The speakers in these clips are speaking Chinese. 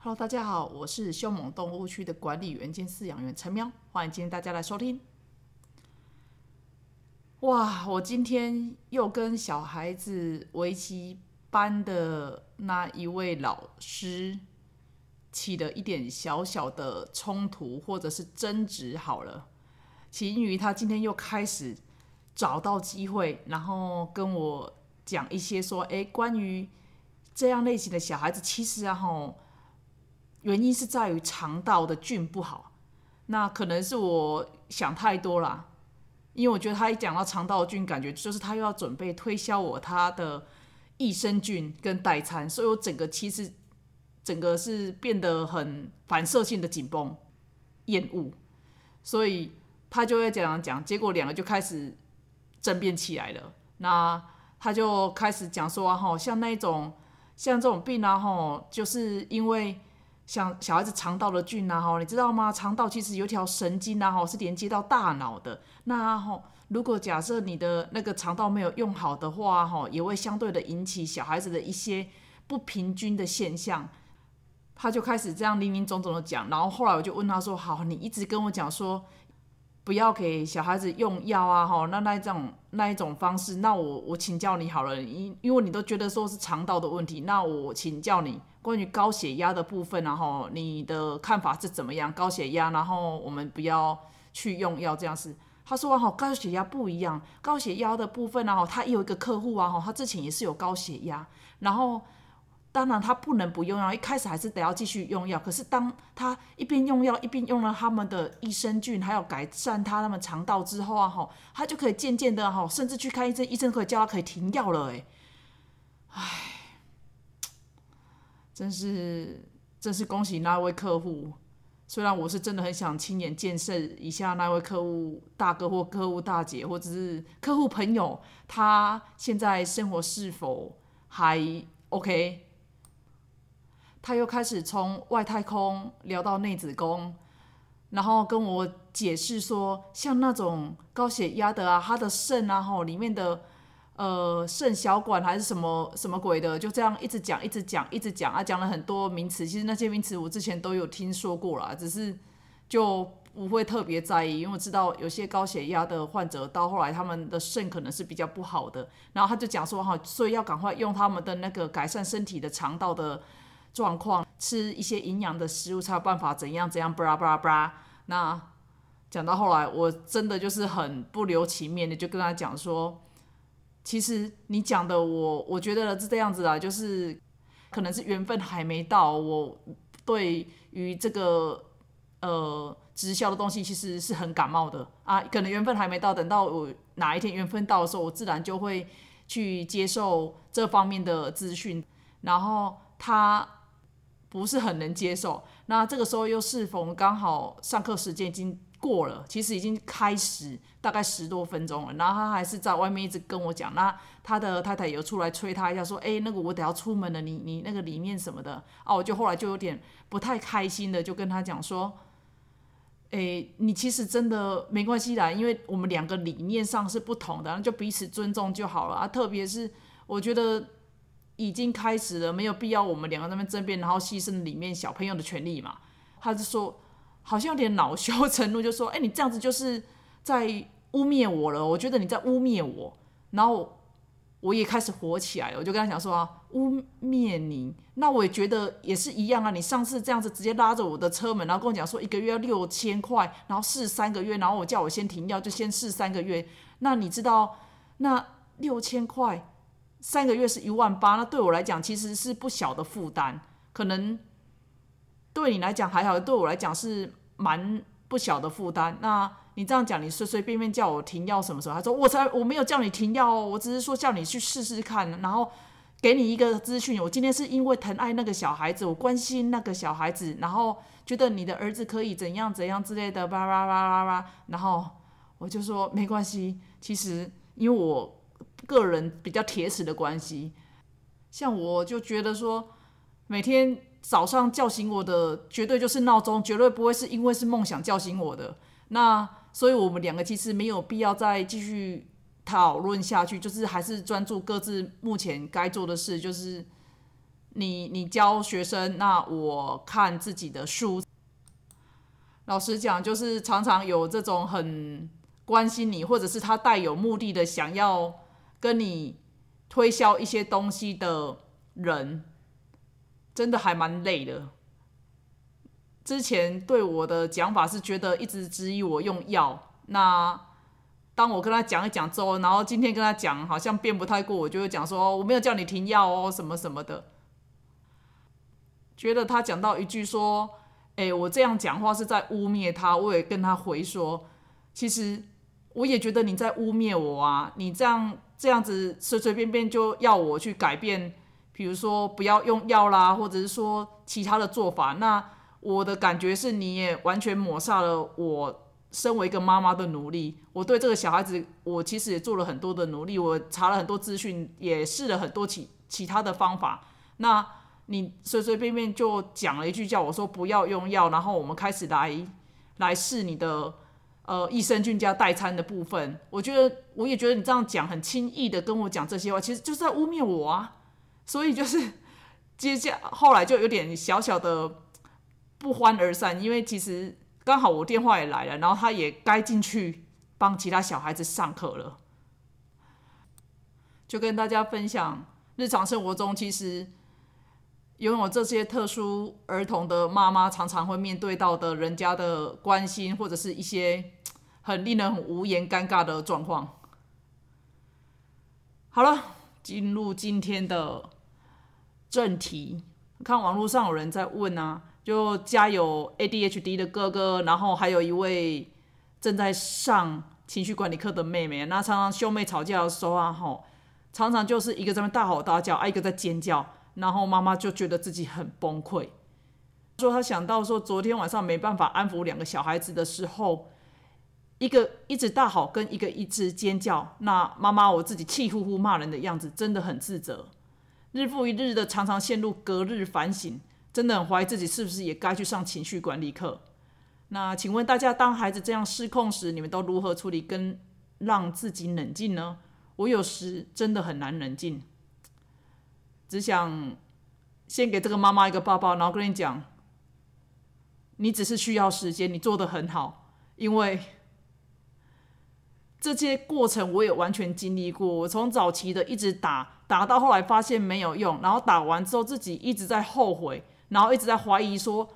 Hello，大家好，我是凶猛动物区的管理员兼饲养员陈喵，欢迎今天大家来收听。哇，我今天又跟小孩子围棋班的那一位老师起了一点小小的冲突或者是争执。好了，起因于他今天又开始找到机会，然后跟我讲一些说，哎，关于这样类型的小孩子，其实啊，吼。原因是在于肠道的菌不好，那可能是我想太多了，因为我觉得他一讲到肠道菌，感觉就是他又要准备推销我他的益生菌跟代餐，所以我整个其实整个是变得很反射性的紧绷、厌恶，所以他就会这样讲，结果两个就开始争辩起来了。那他就开始讲说，哈，像那种像这种病啊，哈，就是因为。像小孩子肠道的菌啊，哈，你知道吗？肠道其实有条神经啊，哈，是连接到大脑的。那哈，如果假设你的那个肠道没有用好的话，哈，也会相对的引起小孩子的一些不平均的现象。他就开始这样林林总总的讲，然后后来我就问他说：“好，你一直跟我讲说不要给小孩子用药啊，哈，那那一种那一种方式，那我我请教你好了，因因为你都觉得说是肠道的问题，那我请教你。”关于高血压的部分，然后你的看法是怎么样？高血压，然后我们不要去用药这样子。他说：“哈，高血压不一样，高血压的部分，然后他有一个客户啊，哈，他之前也是有高血压，然后当然他不能不用药，一开始还是得要继续用药。可是当他一边用药，一边用了他们的益生菌，还有改善他他们肠道之后啊，哈，他就可以渐渐的哈，甚至去看医生，医生可以叫他可以停药了，哎，唉。”真是，真是恭喜那位客户。虽然我是真的很想亲眼见识一下那位客户大哥或客户大姐，或者是客户朋友，他现在生活是否还 OK？他又开始从外太空聊到内子宫，然后跟我解释说，像那种高血压的啊，他的肾啊，吼里面的。呃，肾小管还是什么什么鬼的，就这样一直讲，一直讲，一直讲啊，讲了很多名词。其实那些名词我之前都有听说过了，只是就不会特别在意，因为我知道有些高血压的患者到后来他们的肾可能是比较不好的。然后他就讲说哈，所以要赶快用他们的那个改善身体的肠道的状况，吃一些营养的食物才有办法怎样怎样，布拉布拉布拉。那讲到后来，我真的就是很不留情面的，就跟他讲说。其实你讲的，我我觉得是这样子啊，就是可能是缘分还没到。我对于这个呃直销的东西，其实是很感冒的啊。可能缘分还没到，等到我哪一天缘分到的时候，我自然就会去接受这方面的资讯。然后他不是很能接受，那这个时候又适逢刚好上课时间已经。过了，其实已经开始大概十多分钟了，然后他还是在外面一直跟我讲。那他的太太有出来催他一下，说：“哎，那个我得要出门了，你你那个里面什么的。”啊，我就后来就有点不太开心的，就跟他讲说：“哎，你其实真的没关系啦，因为我们两个理念上是不同的，就彼此尊重就好了啊。特别是我觉得已经开始了，没有必要我们两个那边争辩，然后牺牲里面小朋友的权利嘛。”他就说。好像有点恼羞成怒，就说：“哎，你这样子就是在污蔑我了。我觉得你在污蔑我。”然后我也开始火起来了，我就跟他讲说：“啊，污蔑你，那我也觉得也是一样啊。你上次这样子直接拉着我的车门，然后跟我讲说一个月要六千块，然后试三个月，然后我叫我先停药，就先试三个月。那你知道，那六千块三个月是一万八，那对我来讲其实是不小的负担，可能。”对你来讲还好，对我来讲是蛮不小的负担。那你这样讲，你随随便便叫我停药什么时候？他说我才我没有叫你停药哦，我只是说叫你去试试看，然后给你一个资讯。我今天是因为疼爱那个小孩子，我关心那个小孩子，然后觉得你的儿子可以怎样怎样之类的，叭叭叭叭叭。然后我就说没关系，其实因为我个人比较铁齿的关系，像我就觉得说每天。早上叫醒我的绝对就是闹钟，绝对不会是因为是梦想叫醒我的。那所以我们两个其实没有必要再继续讨论下去，就是还是专注各自目前该做的事，就是你你教学生，那我看自己的书。老实讲，就是常常有这种很关心你，或者是他带有目的的想要跟你推销一些东西的人，真的还蛮累的。之前对我的讲法是觉得一直质疑我用药，那当我跟他讲一讲之后，然后今天跟他讲好像辩不太过，我就会讲说我没有叫你停药哦，什么什么的。觉得他讲到一句说，哎，我这样讲话是在污蔑他，我也跟他回说，其实我也觉得你在污蔑我啊，你这样这样子随随便便就要我去改变，比如说不要用药啦，或者是说其他的做法，那。我的感觉是，你也完全抹杀了我身为一个妈妈的努力。我对这个小孩子，我其实也做了很多的努力，我查了很多资讯，也试了很多其其他的方法。那你随随便便就讲了一句，叫我说不要用药，然后我们开始来来试你的呃益生菌加代餐的部分。我觉得，我也觉得你这样讲很轻易的跟我讲这些话，其实就是在污蔑我啊。所以就是 接下后来就有点小小的。不欢而散，因为其实刚好我电话也来了，然后他也该进去帮其他小孩子上课了。就跟大家分享，日常生活中其实拥有这些特殊儿童的妈妈，常常会面对到的人家的关心，或者是一些很令人很无言、尴尬的状况。好了，进入今天的正题，看网络上有人在问啊。就家有 ADHD 的哥哥，然后还有一位正在上情绪管理课的妹妹。那常常兄妹吵架的时候啊，吼，常常就是一个在那大吼大叫，啊，一个在尖叫，然后妈妈就觉得自己很崩溃。说他想到说，昨天晚上没办法安抚两个小孩子的时候，一个一直大吼，跟一个一直尖叫，那妈妈我自己气呼呼骂人的样子，真的很自责。日复一日的，常常陷入隔日反省。真的很怀疑自己是不是也该去上情绪管理课。那请问大家，当孩子这样失控时，你们都如何处理跟让自己冷静呢？我有时真的很难冷静，只想先给这个妈妈一个抱抱，然后跟你讲，你只是需要时间，你做的很好，因为这些过程我也完全经历过。我从早期的一直打打到后来发现没有用，然后打完之后自己一直在后悔。然后一直在怀疑说，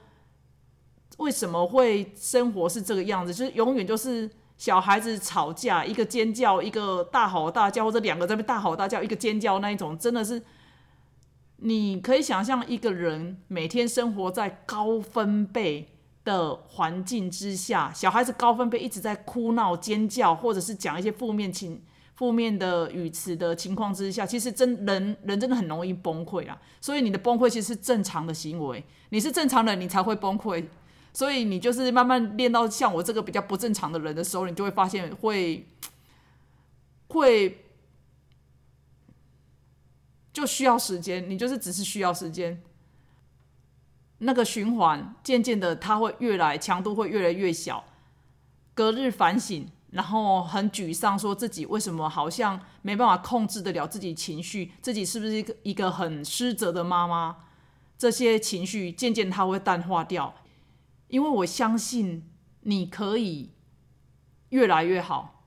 为什么会生活是这个样子？就是永远就是小孩子吵架，一个尖叫，一个大吼大叫，或者两个在那边大吼大叫，一个尖叫那一种，真的是，你可以想象一个人每天生活在高分贝的环境之下，小孩子高分贝一直在哭闹、尖叫，或者是讲一些负面情。负面的语词的情况之下，其实真人人真的很容易崩溃啊。所以你的崩溃其实是正常的行为，你是正常人，你才会崩溃。所以你就是慢慢练到像我这个比较不正常的人的时候，你就会发现会会就需要时间，你就是只是需要时间，那个循环渐渐的，它会越来强度会越来越小，隔日反省。然后很沮丧，说自己为什么好像没办法控制得了自己情绪，自己是不是一个一个很失责的妈妈？这些情绪渐渐它会淡化掉，因为我相信你可以越来越好，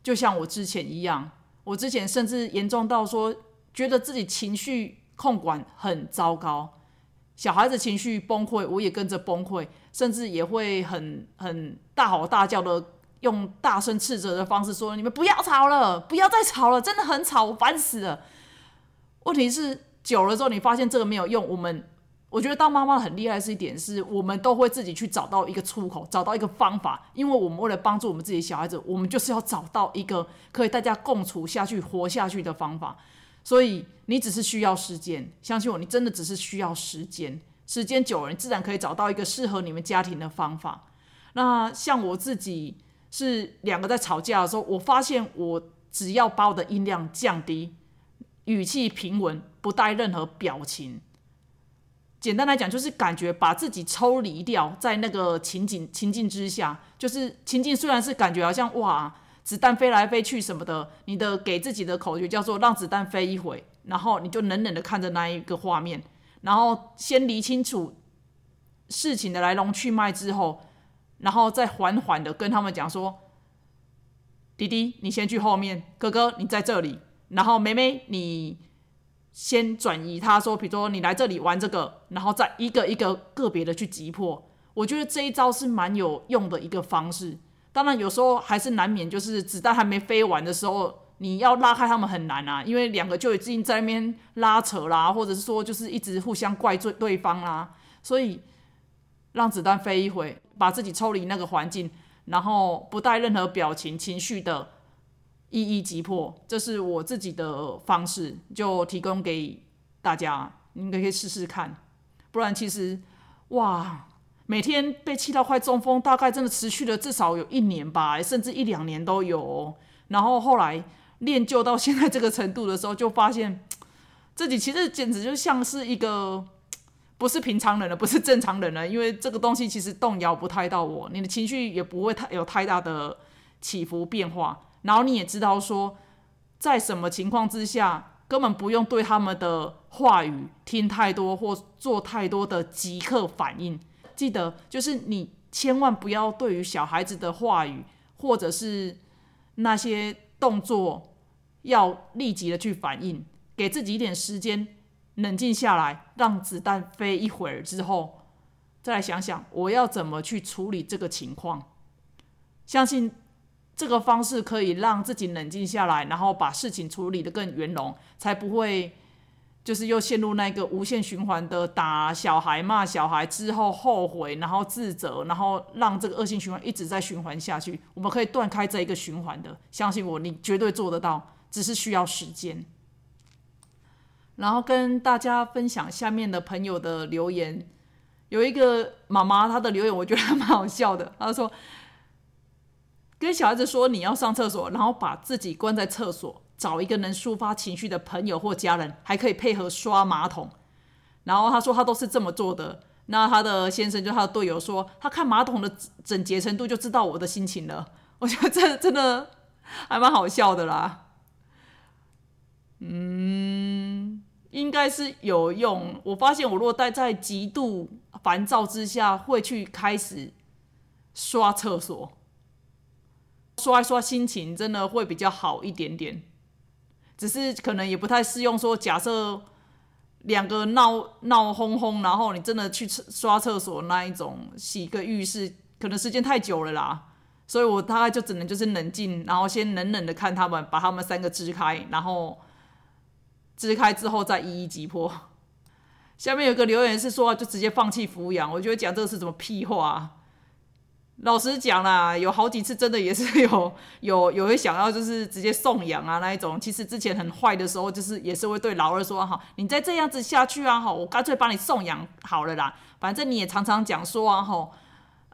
就像我之前一样。我之前甚至严重到说，觉得自己情绪控管很糟糕，小孩子情绪崩溃，我也跟着崩溃，甚至也会很很大吼大叫的。用大声斥责的方式说：“你们不要吵了，不要再吵了，真的很吵，我烦死了。”问题是久了之后，你发现这个没有用。我们我觉得当妈妈很厉害是一点，是我们都会自己去找到一个出口，找到一个方法。因为我们为了帮助我们自己小孩子，我们就是要找到一个可以大家共处下去、活下去的方法。所以你只是需要时间，相信我，你真的只是需要时间。时间久了，你自然可以找到一个适合你们家庭的方法。那像我自己。是两个在吵架的时候，我发现我只要把我的音量降低，语气平稳，不带任何表情。简单来讲，就是感觉把自己抽离掉，在那个情景情境之下，就是情境虽然是感觉好像哇，子弹飞来飞去什么的，你的给自己的口诀叫做让子弹飞一回，然后你就冷冷的看着那一个画面，然后先理清楚事情的来龙去脉之后，然后再缓缓的跟他们讲说：“弟弟，你先去后面；哥哥，你在这里；然后妹妹，你先转移。”他说：“比如说你来这里玩这个，然后再一个一个个别的去击破。”我觉得这一招是蛮有用的一个方式。当然，有时候还是难免，就是子弹还没飞完的时候。你要拉开他们很难啊，因为两个就已经在那边拉扯啦，或者是说就是一直互相怪罪对方啦，所以让子弹飞一回，把自己抽离那个环境，然后不带任何表情情绪的一一击破，这是我自己的方式，就提供给大家，你可以试试看。不然其实哇，每天被气到快中风，大概真的持续了至少有一年吧，甚至一两年都有。然后后来。练就到现在这个程度的时候，就发现自己其实简直就像是一个不是平常人了，不是正常人了。因为这个东西其实动摇不太到我，你的情绪也不会太有太大的起伏变化。然后你也知道说，在什么情况之下，根本不用对他们的话语听太多或做太多的即刻反应。记得，就是你千万不要对于小孩子的话语或者是那些。动作要立即的去反应，给自己一点时间冷静下来，让子弹飞一会儿之后，再来想想我要怎么去处理这个情况。相信这个方式可以让自己冷静下来，然后把事情处理得更圆融，才不会。就是又陷入那个无限循环的打小孩、骂小孩之后后悔，然后自责，然后让这个恶性循环一直在循环下去。我们可以断开这一个循环的，相信我，你绝对做得到，只是需要时间。然后跟大家分享下面的朋友的留言，有一个妈妈她的留言，我觉得蛮好笑的。她说：“跟小孩子说你要上厕所，然后把自己关在厕所。”找一个能抒发情绪的朋友或家人，还可以配合刷马桶。然后她说她都是这么做的。那她的先生就他的队友说，他看马桶的整洁程度就知道我的心情了。我觉得这真的还蛮好笑的啦。嗯，应该是有用。我发现我如果待在极度烦躁之下，会去开始刷厕所，刷一刷心情真的会比较好一点点。只是可能也不太适用。说假设两个闹闹哄哄，然后你真的去刷厕所那一种，洗个浴室，可能时间太久了啦。所以我大概就只能就是冷静，然后先冷冷的看他们，把他们三个支开，然后支开之后再一一击破。下面有个留言是说，就直接放弃抚养。我觉得讲这个是什么屁话。老实讲啦，有好几次真的也是 有有有会想要就是直接送养啊那一种。其实之前很坏的时候，就是也是会对老二说哈，你再这样子下去啊哈，我干脆把你送养好了啦。反正你也常常讲说啊哈，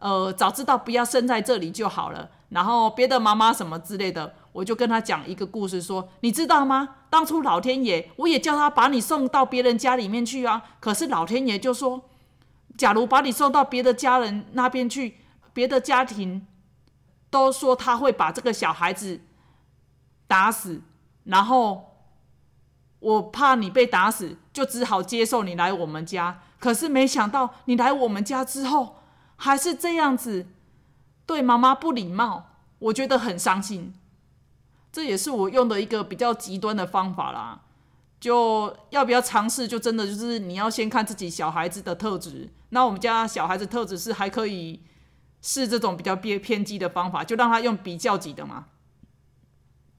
呃，早知道不要生在这里就好了。然后别的妈妈什么之类的，我就跟他讲一个故事，说你知道吗？当初老天爷我也叫他把你送到别人家里面去啊，可是老天爷就说，假如把你送到别的家人那边去。别的家庭都说他会把这个小孩子打死，然后我怕你被打死，就只好接受你来我们家。可是没想到你来我们家之后，还是这样子对妈妈不礼貌，我觉得很伤心。这也是我用的一个比较极端的方法啦。就要不要尝试？就真的就是你要先看自己小孩子的特质。那我们家小孩子特质是还可以。是这种比较偏偏激的方法，就让他用比较级的嘛。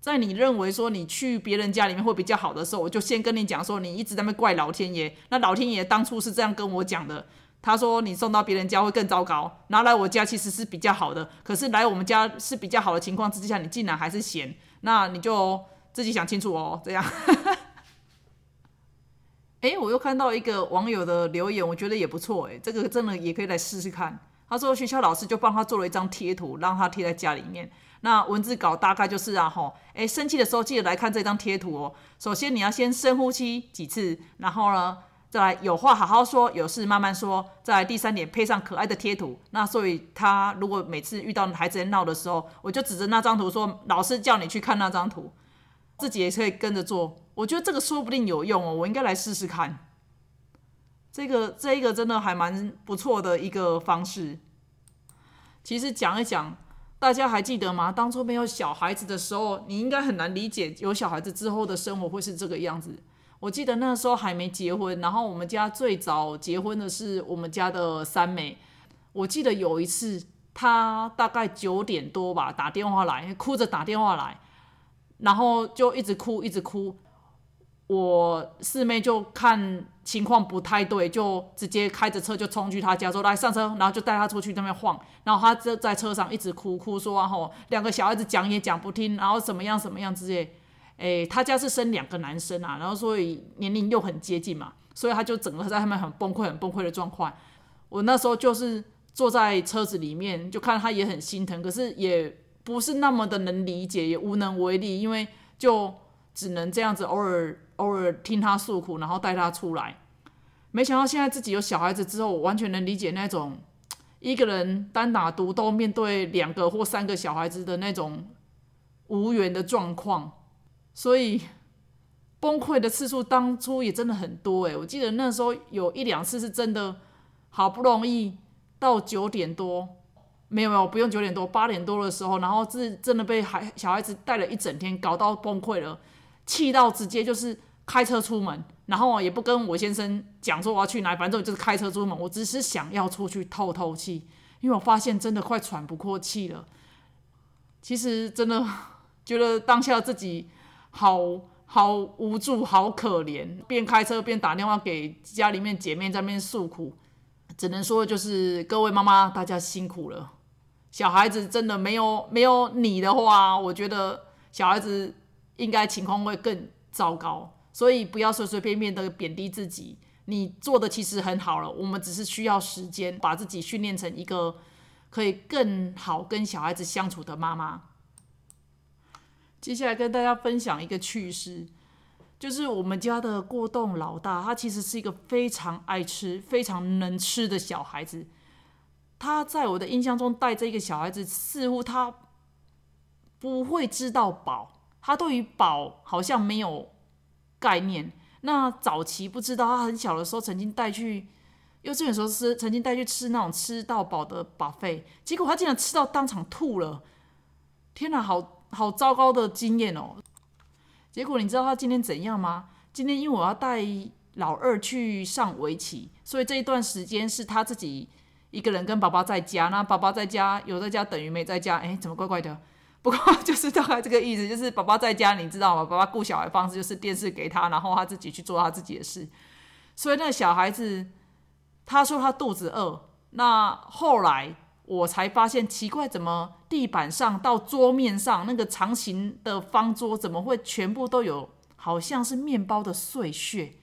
在你认为说你去别人家里面会比较好的时候，我就先跟你讲说，你一直在那怪老天爷。那老天爷当初是这样跟我讲的，他说你送到别人家会更糟糕，拿来我家其实是比较好的。可是来我们家是比较好的情况之下，你竟然还是嫌，那你就自己想清楚哦。这样，哎，我又看到一个网友的留言，我觉得也不错，哎，这个真的也可以来试试看。他说学校老师就帮他做了一张贴图，让他贴在家里面。那文字稿大概就是啊吼，哎，生气的时候记得来看这张贴图哦。首先你要先深呼吸几次，然后呢，再来有话好好说，有事慢慢说。再来第三点，配上可爱的贴图。那所以他如果每次遇到孩子在闹的时候，我就指着那张图说，老师叫你去看那张图，自己也可以跟着做。我觉得这个说不定有用哦，我应该来试试看。这个这一个真的还蛮不错的一个方式。其实讲一讲，大家还记得吗？当初没有小孩子的时候，你应该很难理解有小孩子之后的生活会是这个样子。我记得那时候还没结婚，然后我们家最早结婚的是我们家的三妹。我记得有一次，她大概九点多吧，打电话来，哭着打电话来，然后就一直哭，一直哭。我四妹就看情况不太对，就直接开着车就冲去他家，说来上车，然后就带他出去那边晃。然后他在在车上一直哭哭说，然后两个小孩子讲也讲不听，然后怎么样怎么样之类。诶，他家是生两个男生啊，然后所以年龄又很接近嘛，所以他就整个在他们很崩溃、很崩溃的状况。我那时候就是坐在车子里面，就看他也很心疼，可是也不是那么的能理解，也无能为力，因为就只能这样子偶尔。偶尔听他诉苦，然后带他出来。没想到现在自己有小孩子之后，我完全能理解那种一个人单打独斗面对两个或三个小孩子的那种无缘的状况。所以崩溃的次数当初也真的很多诶，我记得那时候有一两次是真的好不容易到九点多，没有没有不用九点多，八点多的时候，然后是真的被孩小孩子带了一整天，搞到崩溃了。气到直接就是开车出门，然后也不跟我先生讲说我要去哪，反正就是开车出门。我只是想要出去透透气，因为我发现真的快喘不过气了。其实真的 觉得当下自己好好无助、好可怜，边开车边打电话给家里面姐妹在那边诉苦。只能说就是各位妈妈，大家辛苦了。小孩子真的没有没有你的话，我觉得小孩子。应该情况会更糟糕，所以不要随随便便的贬低自己。你做的其实很好了，我们只是需要时间把自己训练成一个可以更好跟小孩子相处的妈妈。接下来跟大家分享一个趣事，就是我们家的过动老大，他其实是一个非常爱吃、非常能吃的小孩子。他在我的印象中带着一个小孩子，似乎他不会知道饱。他对于饱好像没有概念。那早期不知道，他很小的时候曾经带去幼稚园时候是曾经带去吃那种吃到饱的饱费，结果他竟然吃到当场吐了。天哪，好好糟糕的经验哦！结果你知道他今天怎样吗？今天因为我要带老二去上围棋，所以这一段时间是他自己一个人跟宝宝在家。那宝宝在家有在家等于没在家，哎，怎么怪怪的？不过就是大概这个意思，就是宝宝在家，你知道吗？爸爸顾小孩方式就是电视给他，然后他自己去做他自己的事。所以那个小孩子，他说他肚子饿。那后来我才发现奇怪，怎么地板上到桌面上那个长形的方桌，怎么会全部都有好像是面包的碎屑？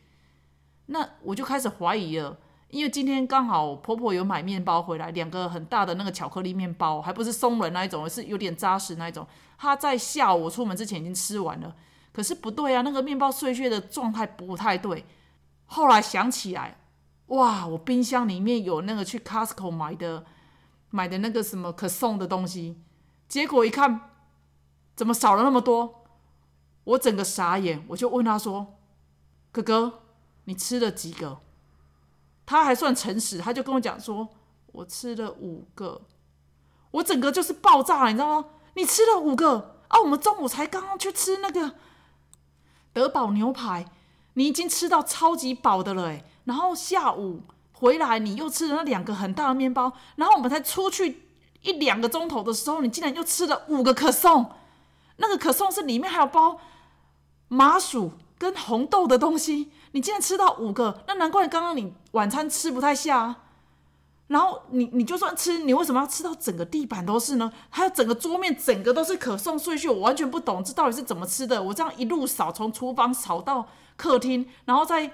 那我就开始怀疑了。因为今天刚好婆婆有买面包回来，两个很大的那个巧克力面包，还不是松软那一种，是有点扎实那一种。她在下午出门之前已经吃完了，可是不对啊，那个面包碎屑的状态不太对。后来想起来，哇，我冰箱里面有那个去 Costco 买的买的那个什么可送的东西，结果一看，怎么少了那么多？我整个傻眼，我就问他说：“哥哥，你吃了几个？”他还算诚实，他就跟我讲说：“我吃了五个，我整个就是爆炸了，你知道吗？你吃了五个啊！我们中午才刚刚去吃那个德宝牛排，你已经吃到超级饱的了诶，然后下午回来你又吃了那两个很大的面包，然后我们才出去一两个钟头的时候，你竟然又吃了五个可颂。那个可颂是里面还有包麻薯跟红豆的东西。”你竟然吃到五个，那难怪刚刚你晚餐吃不太下啊。然后你你就算吃，你为什么要吃到整个地板都是呢？还有整个桌面整个都是可颂碎屑，我完全不懂这到底是怎么吃的。我这样一路扫，从厨房扫到客厅，然后再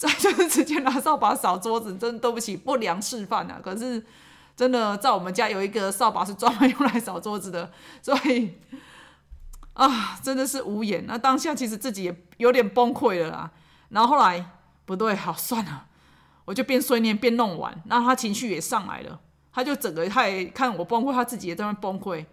再就是直接拿扫把扫桌子，真对不起，不良示范啊！可是真的在我们家有一个扫把是专门用来扫桌子的，所以啊，真的是无言。那当下其实自己也有点崩溃了啦。然后后来不对，好算了，我就边碎念边弄完。那他情绪也上来了，他就整个他也看我崩溃，他自己也在那崩溃。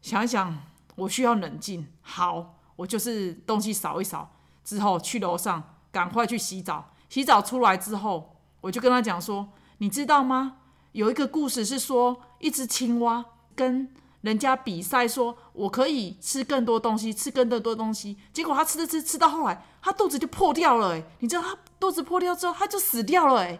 想一想，我需要冷静。好，我就是东西扫一扫之后去楼上，赶快去洗澡。洗澡出来之后，我就跟他讲说：“你知道吗？有一个故事是说，一只青蛙跟人家比赛，说我可以吃更多东西，吃更多多东西。结果他吃吃吃吃到后来，他肚子就破掉了。哎，你知道他肚子破掉之后，他就死掉了。哎，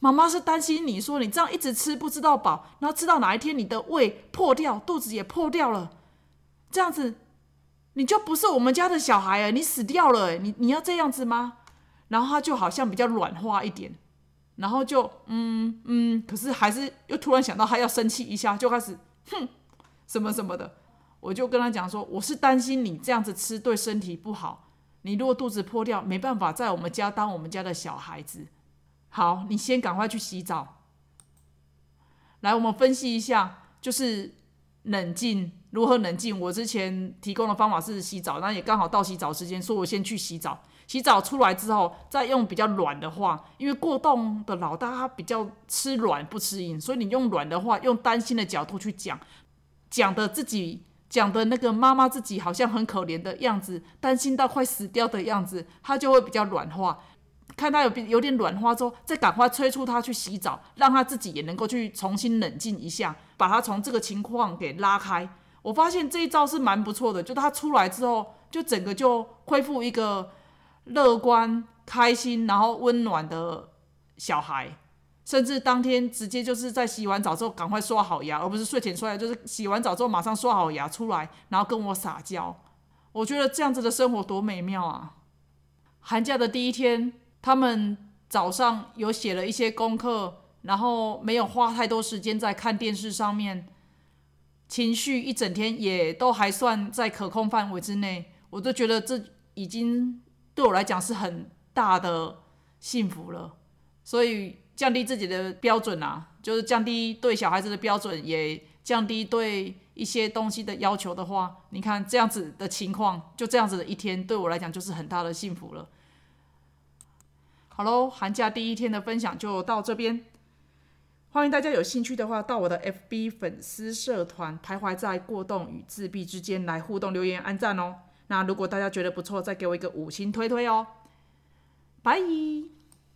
妈妈是担心你说你这样一直吃不知道饱，然后吃到哪一天你的胃破掉，肚子也破掉了，这样子你就不是我们家的小孩了，你死掉了。你你要这样子吗？然后他就好像比较软化一点，然后就嗯嗯，可是还是又突然想到他要生气一下，就开始哼。什么什么的，我就跟他讲说，我是担心你这样子吃对身体不好。你如果肚子破掉，没办法在我们家当我们家的小孩子。好，你先赶快去洗澡。来，我们分析一下，就是冷静如何冷静。我之前提供的方法是洗澡，那也刚好到洗澡时间，说我先去洗澡。洗澡出来之后，再用比较软的话，因为过动的老大他比较吃软不吃硬，所以你用软的话，用担心的角度去讲。讲的自己讲的那个妈妈自己好像很可怜的样子，担心到快死掉的样子，他就会比较软化。看他有有点软化之后，再赶快催促他去洗澡，让他自己也能够去重新冷静一下，把他从这个情况给拉开。我发现这一招是蛮不错的，就他出来之后，就整个就恢复一个乐观、开心，然后温暖的小孩。甚至当天直接就是在洗完澡之后赶快刷好牙，而不是睡前刷牙，就是洗完澡之后马上刷好牙出来，然后跟我撒娇。我觉得这样子的生活多美妙啊！寒假的第一天，他们早上有写了一些功课，然后没有花太多时间在看电视上面，情绪一整天也都还算在可控范围之内。我都觉得这已经对我来讲是很大的幸福了，所以。降低自己的标准啊，就是降低对小孩子的标准，也降低对一些东西的要求的话，你看这样子的情况，就这样子的一天，对我来讲就是很大的幸福了。好喽，寒假第一天的分享就到这边，欢迎大家有兴趣的话，到我的 FB 粉丝社团“徘徊在过动与自闭之间”来互动留言、按赞哦。那如果大家觉得不错，再给我一个五星推推哦。拜。